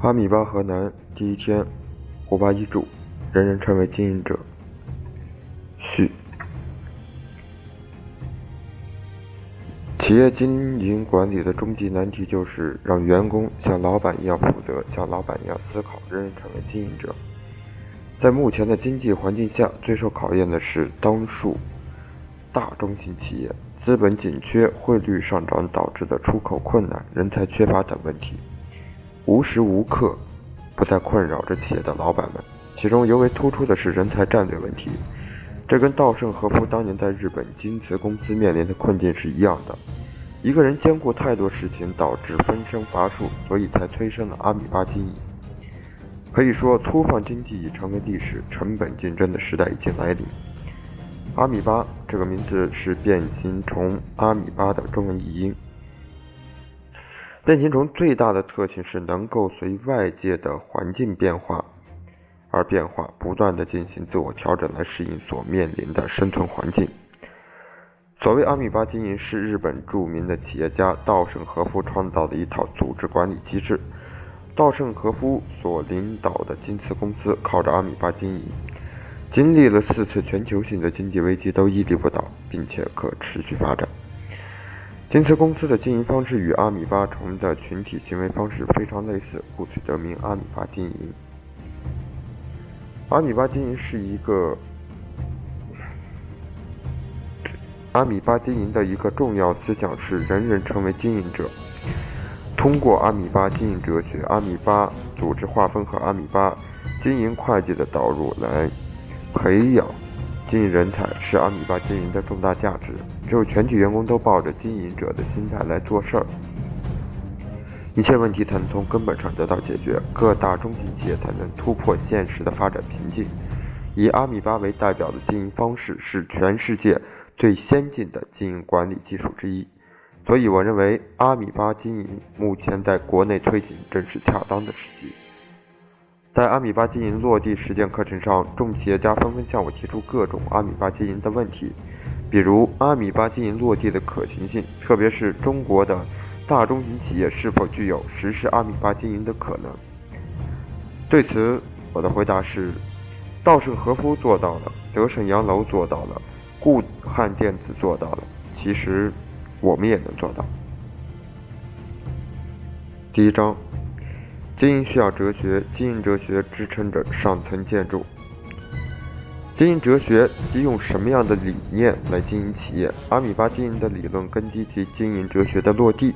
阿米巴河南第一天，五八一注，人人成为经营者。序。企业经营管理的终极难题就是让员工像老板一样负责，像老板一样思考，人人成为经营者。在目前的经济环境下，最受考验的是当数大中型企业资本紧缺、汇率上涨导致的出口困难、人才缺乏等问题。无时无刻不在困扰着企业的老板们，其中尤为突出的是人才战略问题。这跟稻盛和夫当年在日本京瓷公司面临的困境是一样的。一个人兼顾太多事情，导致分身乏术，所以才催生了阿米巴经营。可以说，粗放经济已成为历史，成本竞争的时代已经来临。阿米巴这个名字是变形虫阿米巴的中文译音。变形虫最大的特性是能够随外界的环境变化而变化，不断的进行自我调整来适应所面临的生存环境。所谓阿米巴经营，是日本著名的企业家稻盛和夫创造的一套组织管理机制。稻盛和夫所领导的京瓷公司靠着阿米巴经营，经历了四次全球性的经济危机都屹立不倒，并且可持续发展。京瓷公司的经营方式与阿米巴虫的群体行为方式非常类似，故此得名阿米巴经营。阿米巴经营是一个阿米巴经营的一个重要思想是人人成为经营者。通过阿米巴经营哲学、阿米巴组织划分和阿米巴经营会计的导入来培养。经营人才是阿米巴经营的重大价值。只有全体员工都抱着经营者的心态来做事儿，一切问题才能从根本上得到解决，各大中型企业才能突破现实的发展瓶颈。以阿米巴为代表的经营方式是全世界最先进的经营管理技术之一，所以我认为阿米巴经营目前在国内推行正是恰当的时机。在阿米巴经营落地实践课程上，众企业家纷纷向我提出各种阿米巴经营的问题，比如阿米巴经营落地的可行性，特别是中国的大中型企业是否具有实施阿米巴经营的可能。对此，我的回答是：稻盛和夫做到了，德胜洋楼做到了，固汉电子做到了，其实我们也能做到。第一章。经营需要哲学，经营哲学支撑着上层建筑。经营哲学即用什么样的理念来经营企业？阿米巴经营的理论根基及经营哲学的落地，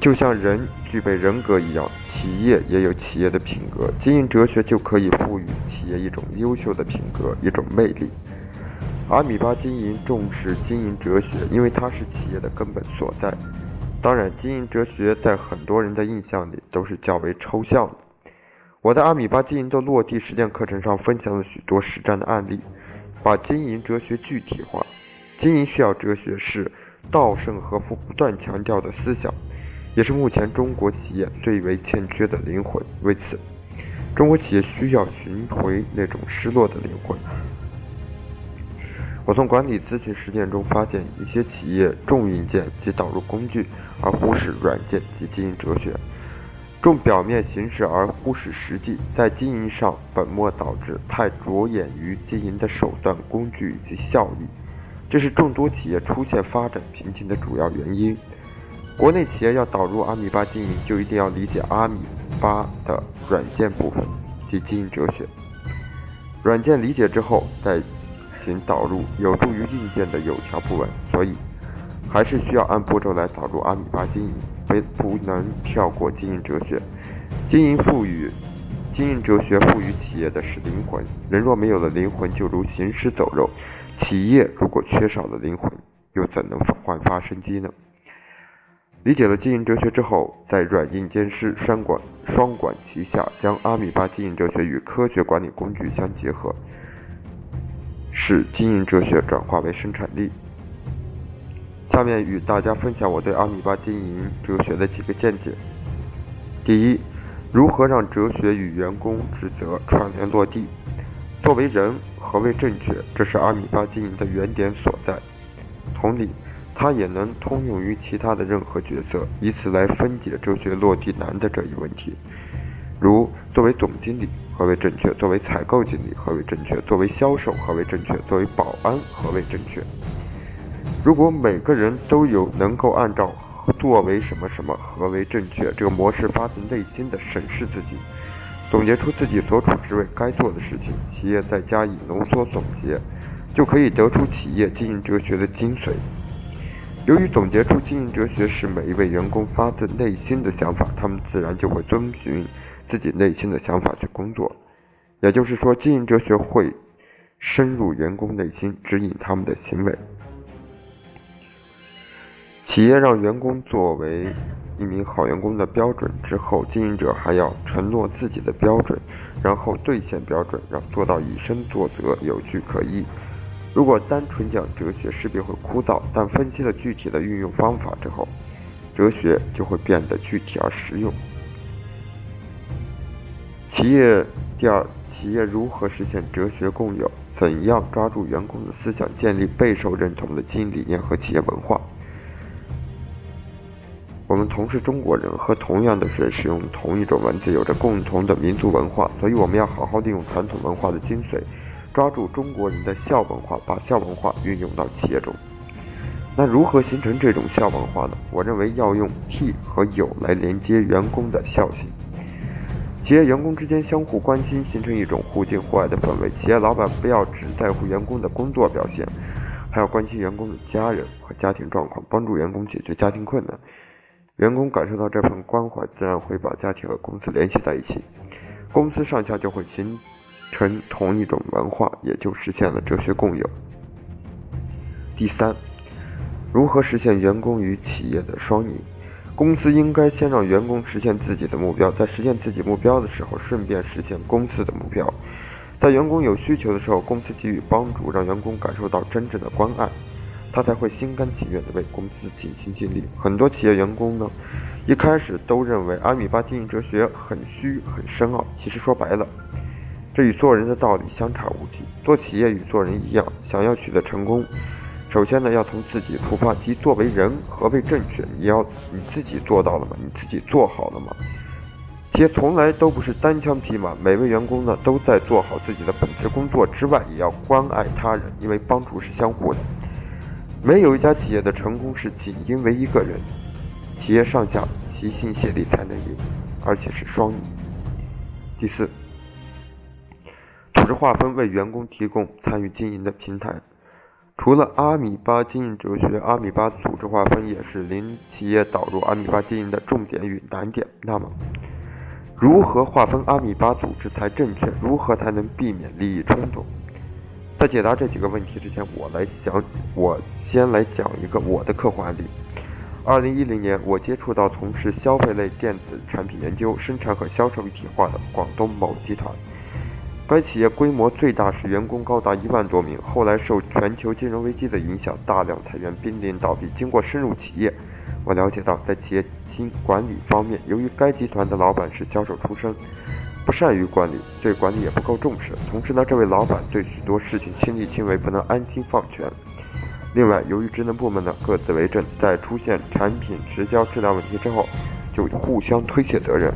就像人具备人格一样，企业也有企业的品格。经营哲学就可以赋予企业一种优秀的品格，一种魅力。阿米巴经营重视经营哲学，因为它是企业的根本所在。当然，经营哲学在很多人的印象里都是较为抽象的。我在阿米巴经营的落地实践课程上分享了许多实战的案例，把经营哲学具体化。经营需要哲学是稻盛和夫不断强调的思想，也是目前中国企业最为欠缺的灵魂。为此，中国企业需要寻回那种失落的灵魂。我从管理咨询实践中发现，一些企业重硬件及导入工具，而忽视软件及经营哲学；重表面形式而忽视实际，在经营上本末倒置，太着眼于经营的手段、工具以及效益，这是众多企业出现发展瓶颈的主要原因。国内企业要导入阿米巴经营，就一定要理解阿米巴的软件部分及经营哲学。软件理解之后，再。行导入有助于硬件的有条不紊，所以还是需要按步骤来导入阿米巴经营，非不能跳过经营哲学。经营赋予经营哲学赋予企业的是灵魂，人若没有了灵魂，就如行尸走肉；企业如果缺少了灵魂，又怎能焕发生机呢？理解了经营哲学之后，在软硬兼施、双管双管齐下，将阿米巴经营哲学与科学管理工具相结合。使经营哲学转化为生产力。下面与大家分享我对阿米巴经营哲学的几个见解。第一，如何让哲学与员工职责串联落地？作为人，何谓正确？这是阿米巴经营的原点所在。同理，它也能通用于其他的任何角色，以此来分解哲学落地难的这一问题。如作为总经理何为正确？作为采购经理何为正确？作为销售何为正确？作为保安何为正确？如果每个人都有能够按照作为什么什么何为正确这个模式发自内心的审视自己，总结出自己所处职位该做的事情，企业再加以浓缩总结，就可以得出企业经营哲学的精髓。由于总结出经营哲学是每一位员工发自内心的想法，他们自然就会遵循自己内心的想法去工作。也就是说，经营哲学会深入员工内心，指引他们的行为。企业让员工作为一名好员工的标准之后，经营者还要承诺自己的标准，然后兑现标准，让做到以身作则，有据可依。如果单纯讲哲学，势必会枯燥；但分析了具体的运用方法之后，哲学就会变得具体而实用。企业第二，企业如何实现哲学共有？怎样抓住员工的思想，建立备受认同的经营理念和企业文化？我们同是中国人，喝同样的水，使用同一种文字，有着共同的民族文化，所以我们要好好利用传统文化的精髓。抓住中国人的孝文化，把孝文化运用到企业中。那如何形成这种孝文化呢？我认为要用悌和有来连接员工的孝心。企业员工之间相互关心，形成一种互敬互爱的氛围。企业老板不要只在乎员工的工作表现，还要关心员工的家人和家庭状况，帮助员工解决家庭困难。员工感受到这份关怀，自然会把家庭和公司联系在一起，公司上下就会形。成同一种文化，也就实现了哲学共有。第三，如何实现员工与企业的双赢？公司应该先让员工实现自己的目标，在实现自己目标的时候，顺便实现公司的目标。在员工有需求的时候，公司给予帮助，让员工感受到真正的关爱，他才会心甘情愿地为公司尽心尽力。很多企业员工呢，一开始都认为阿米巴经营哲学很虚很深奥，其实说白了。这与做人的道理相差无几。做企业与做人一样，想要取得成功，首先呢要从自己出发，即作为人何为正确？你要你自己做到了吗？你自己做好了吗？企业从来都不是单枪匹马，每位员工呢都在做好自己的本职工作之外，也要关爱他人，因为帮助是相互的。没有一家企业的成功是仅因为一个人，企业上下齐心协力才能赢，而且是双赢。第四。组织划分为员工提供参与经营的平台。除了阿米巴经营哲学，阿米巴组织划分也是零企业导入阿米巴经营的重点与难点。那么，如何划分阿米巴组织才正确？如何才能避免利益冲突？在解答这几个问题之前，我来想，我先来讲一个我的客户案例。二零一零年，我接触到从事消费类电子产品研究、生产和销售一体化的广东某集团。该企业规模最大时，员工高达一万多名。后来受全球金融危机的影响，大量裁员，濒临倒闭。经过深入企业，我了解到，在企业经管理方面，由于该集团的老板是销售出身，不善于管理，对管理也不够重视。同时呢，这位老板对许多事情亲力亲为，不能安心放权。另外，由于职能部门呢各自为政，在出现产品迟交、质量问题之后，就互相推卸责任。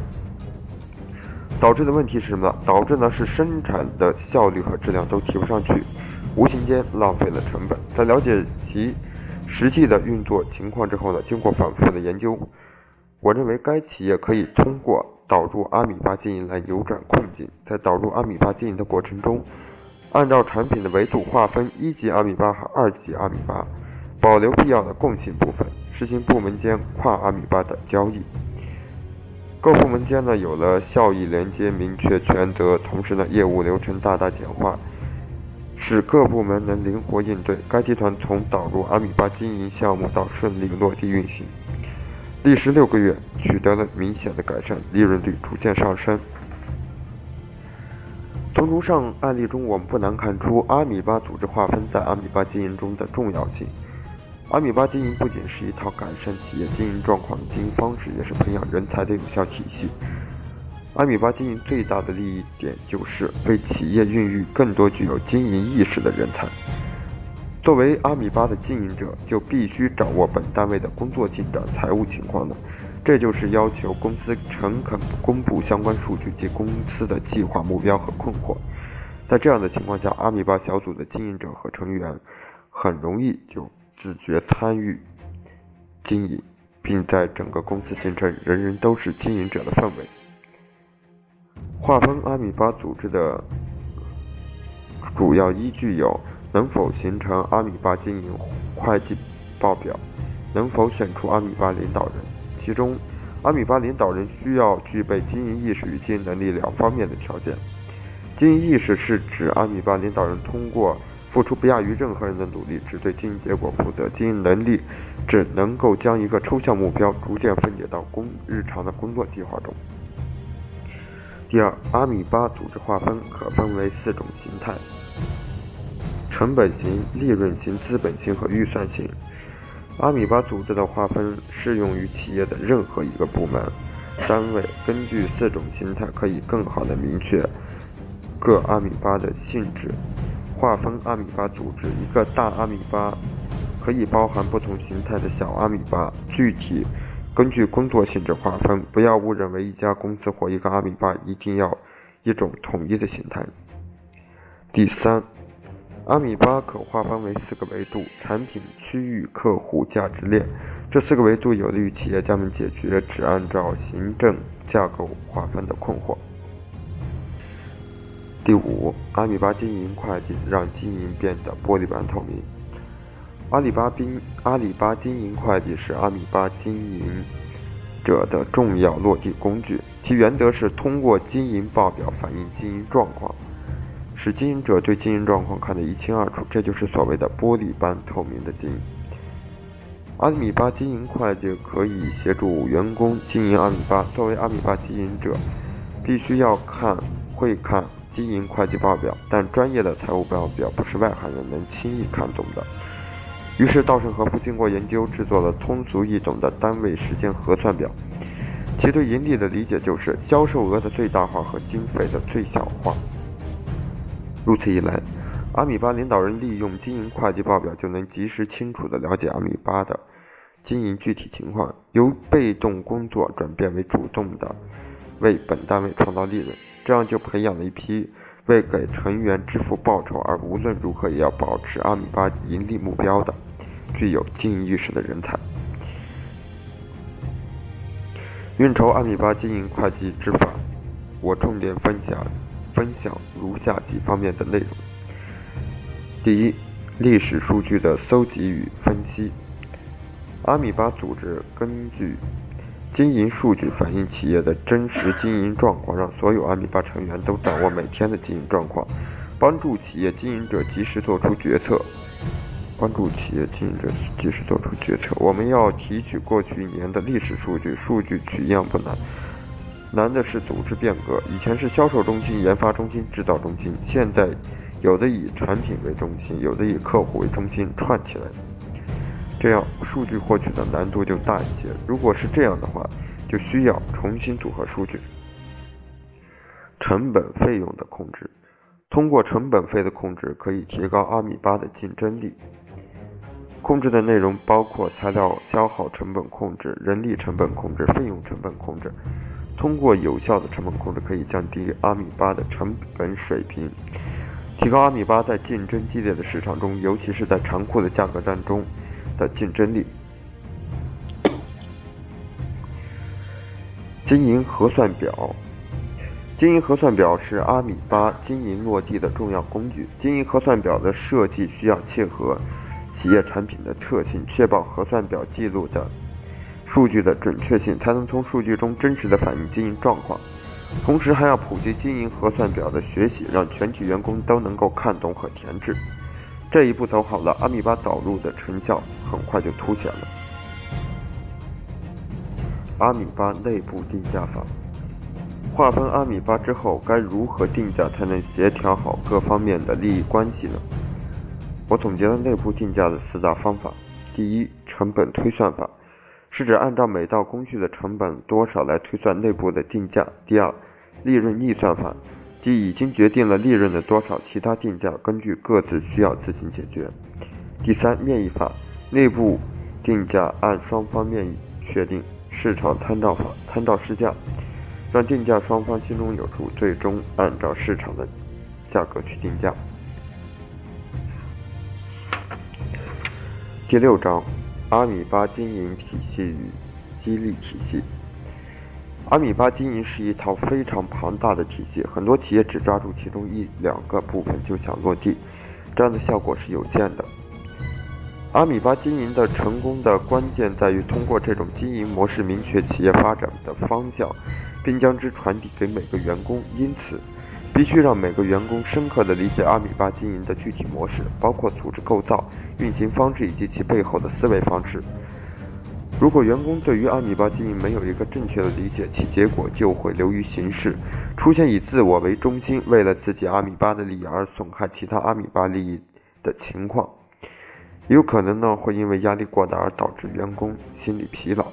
导致的问题是什么呢？导致呢是生产的效率和质量都提不上去，无形间浪费了成本。在了解其实际的运作情况之后呢，经过反复的研究，我认为该企业可以通过导入阿米巴经营来扭转困境。在导入阿米巴经营的过程中，按照产品的维度划分一级阿米巴和二级阿米巴，保留必要的共性部分，实行部门间跨阿米巴的交易。各部门间呢有了效益连接，明确权责，同时呢业务流程大大简化，使各部门能灵活应对。该集团从导入阿米巴经营项目到顺利落地运行，历时六个月，取得了明显的改善，利润率逐渐上升。从如上案例中，我们不难看出阿米巴组织划分在阿米巴经营中的重要性。阿米巴经营不仅是一套改善企业经营状况的经营方式，也是培养人才的有效体系。阿米巴经营最大的利益点就是为企业孕育更多具有经营意识的人才。作为阿米巴的经营者，就必须掌握本单位的工作进展、财务情况了。这就是要求公司诚恳公布相关数据及公司的计划目标和困惑。在这样的情况下，阿米巴小组的经营者和成员很容易就自觉参与经营，并在整个公司形成人人都是经营者的氛围。划分阿米巴组织的主要依据有。能否形成阿米巴经营会计报表？能否选出阿米巴领导人？其中，阿米巴领导人需要具备经营意识与经营能力两方面的条件。经营意识是指阿米巴领导人通过付出不亚于任何人的努力，只对经营结果负责；经营能力只能够将一个抽象目标逐渐分解到工日常的工作计划中。第二，阿米巴组织划分可分为四种形态。成本型、利润型、资本型和预算型。阿米巴组织的划分适用于企业的任何一个部门、单位。根据四种形态，可以更好地明确各阿米巴的性质。划分阿米巴组织，一个大阿米巴可以包含不同形态的小阿米巴。具体根据工作性质划分，不要误认为一家公司或一个阿米巴一定要一种统一的形态。第三。阿米巴可划分为四个维度：产品、区域、客户、价值链。这四个维度有利于企业家们解决只按照行政架构划分的困惑。第五，阿米巴经营会计让经营变得玻璃般透明。阿里巴宾阿里巴经营会计是阿米巴经营者的重要落地工具，其原则是通过经营报表反映经营状况。使经营者对经营状况看得一清二楚，这就是所谓的玻璃般透明的经营。阿米巴经营会计可以协助员工经营阿米巴。作为阿米巴经营者，必须要看会看经营会计报表，但专业的财务报表不是外行人能轻易看懂的。于是，稻盛和夫经过研究，制作了通俗易懂的单位时间核算表。其对盈利的理解就是销售额的最大化和经费的最小化。如此一来，阿米巴领导人利用经营会计报表，就能及时清楚地了解阿米巴的经营具体情况，由被动工作转变为主动的为本单位创造利润。这样就培养了一批为给成员支付报酬而无论如何也要保持阿米巴盈利目标的具有经营意识的人才。运筹阿米巴经营会计之法，我重点分享。分享如下几方面的内容：第一，历史数据的搜集与分析。阿米巴组织根据经营数据反映企业的真实经营状况，让所有阿米巴成员都掌握每天的经营状况，帮助企业经营者及时做出决策。帮助企业经营者及时做出决策。我们要提取过去一年的历史数据，数据取样不难。难的是组织变革，以前是销售中心、研发中心、制造中心，现在有的以产品为中心，有的以客户为中心串起来，这样数据获取的难度就大一些。如果是这样的话，就需要重新组合数据。成本费用的控制，通过成本费的控制，可以提高阿米巴的竞争力。控制的内容包括材料消耗成本控制、人力成本控制、费用成本控制。通过有效的成本控制，可以降低阿米巴的成本水平，提高阿米巴在竞争激烈的市场中，尤其是在残酷的价格战中的竞争力。经营核算表，经营核算表是阿米巴经营落地的重要工具。经营核算表的设计需要切合企业产品的特性，确保核算表记录的。数据的准确性，才能从数据中真实的反映经营状况。同时，还要普及经营核算表的学习，让全体员工都能够看懂和填制。这一步走好了，阿米巴导入的成效很快就凸显了。阿米巴内部定价法，划分阿米巴之后，该如何定价才能协调好各方面的利益关系呢？我总结了内部定价的四大方法：第一，成本推算法。是指按照每道工序的成本多少来推算内部的定价。第二，利润逆算法，即已经决定了利润的多少，其他定价根据各自需要自行解决。第三，面议法，内部定价按双方面议确定市场参照法参照市价，让定价双方心中有数，最终按照市场的价格去定价。第六章，阿米巴经营体系与激励体系。阿米巴经营是一套非常庞大的体系，很多企业只抓住其中一两个部分就想落地，这样的效果是有限的。阿米巴经营的成功的关键在于通过这种经营模式明确企业发展的方向，并将之传递给每个员工。因此，必须让每个员工深刻地理解阿米巴经营的具体模式，包括组织构造。运行方式以及其背后的思维方式。如果员工对于阿米巴经营没有一个正确的理解，其结果就会流于形式，出现以自我为中心，为了自己阿米巴的利益而损害其他阿米巴利益的情况。有可能呢会因为压力过大而导致员工心理疲劳。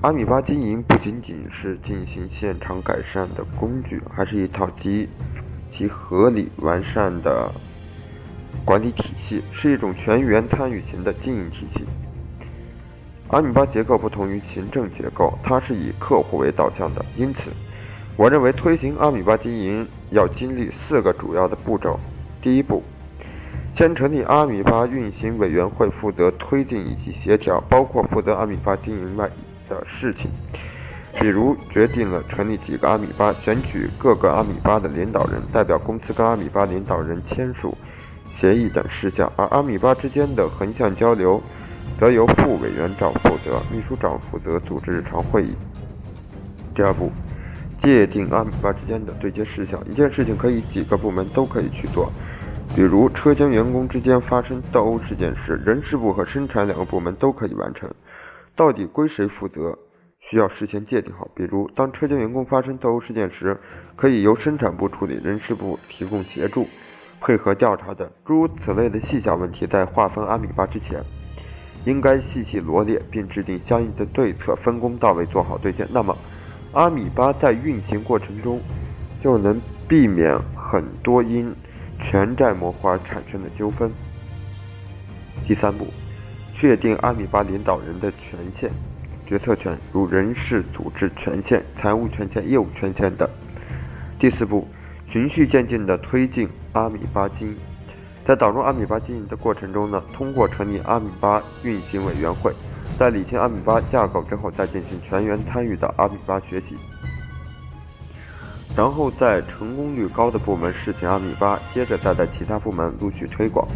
阿米巴经营不仅仅是进行现场改善的工具，还是一套极其合理完善的。管理体系是一种全员参与型的经营体系。阿米巴结构不同于行政结构，它是以客户为导向的。因此，我认为推行阿米巴经营要经历四个主要的步骤。第一步，先成立阿米巴运行委员会，负责推进以及协调，包括负责阿米巴经营外的事情，比如决定了成立几个阿米巴，选举各个阿米巴的领导人，代表公司跟阿米巴领导人签署。协议等事项，而阿米巴之间的横向交流则由副委员长负责，秘书长负责组织日常会议。第二步，界定阿米巴之间的对接事项。一件事情可以几个部门都可以去做，比如车间员工之间发生斗殴事件时，人事部和生产两个部门都可以完成。到底归谁负责，需要事先界定好。比如，当车间员工发生斗殴事件时，可以由生产部处理，人事部提供协助。配合调查的诸如此类的细小问题，在划分阿米巴之前，应该细细罗列，并制定相应的对策，分工到位，做好对接。那么，阿米巴在运行过程中就能避免很多因权债模糊而产生的纠纷。第三步，确定阿米巴领导人的权限、决策权，如人事组织权限、财务权限、业务权限等。第四步。循序渐进地推进阿米巴经营，在导入阿米巴经营的过程中呢，通过成立阿米巴运行委员会，在理清阿米巴架构之后，再进行全员参与的阿米巴学习，然后在成功率高的部门试行阿米巴，接着再在其他部门陆续推广。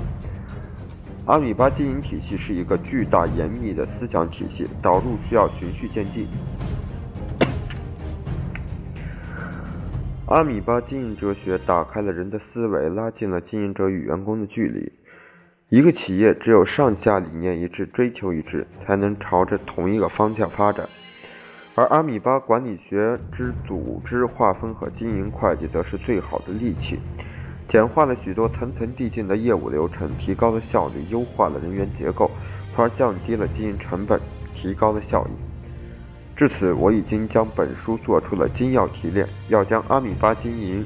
阿米巴经营体系是一个巨大严密的思想体系，导入需要循序渐进。阿米巴经营哲学打开了人的思维，拉近了经营者与员工的距离。一个企业只有上下理念一致、追求一致，才能朝着同一个方向发展。而阿米巴管理学之组织划分和经营会计，则是最好的利器，简化了许多层层递进的业务流程，提高了效率，优化了人员结构，从而降低了经营成本，提高了效益。至此，我已经将本书做出了精要提炼。要将阿米巴经营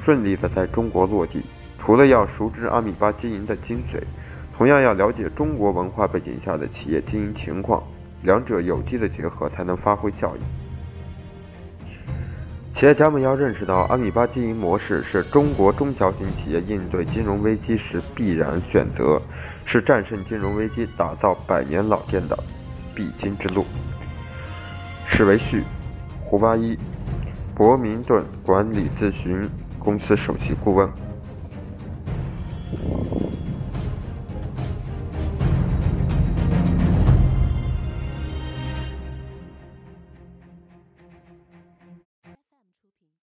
顺利的在中国落地，除了要熟知阿米巴经营的精髓，同样要了解中国文化背景下的企业经营情况，两者有机的结合才能发挥效益。企业家们要认识到，阿米巴经营模式是中国中小型企业应对金融危机时必然选择，是战胜金融危机、打造百年老店的必经之路。史维旭，胡八一，伯明顿管理咨询公司首席顾问。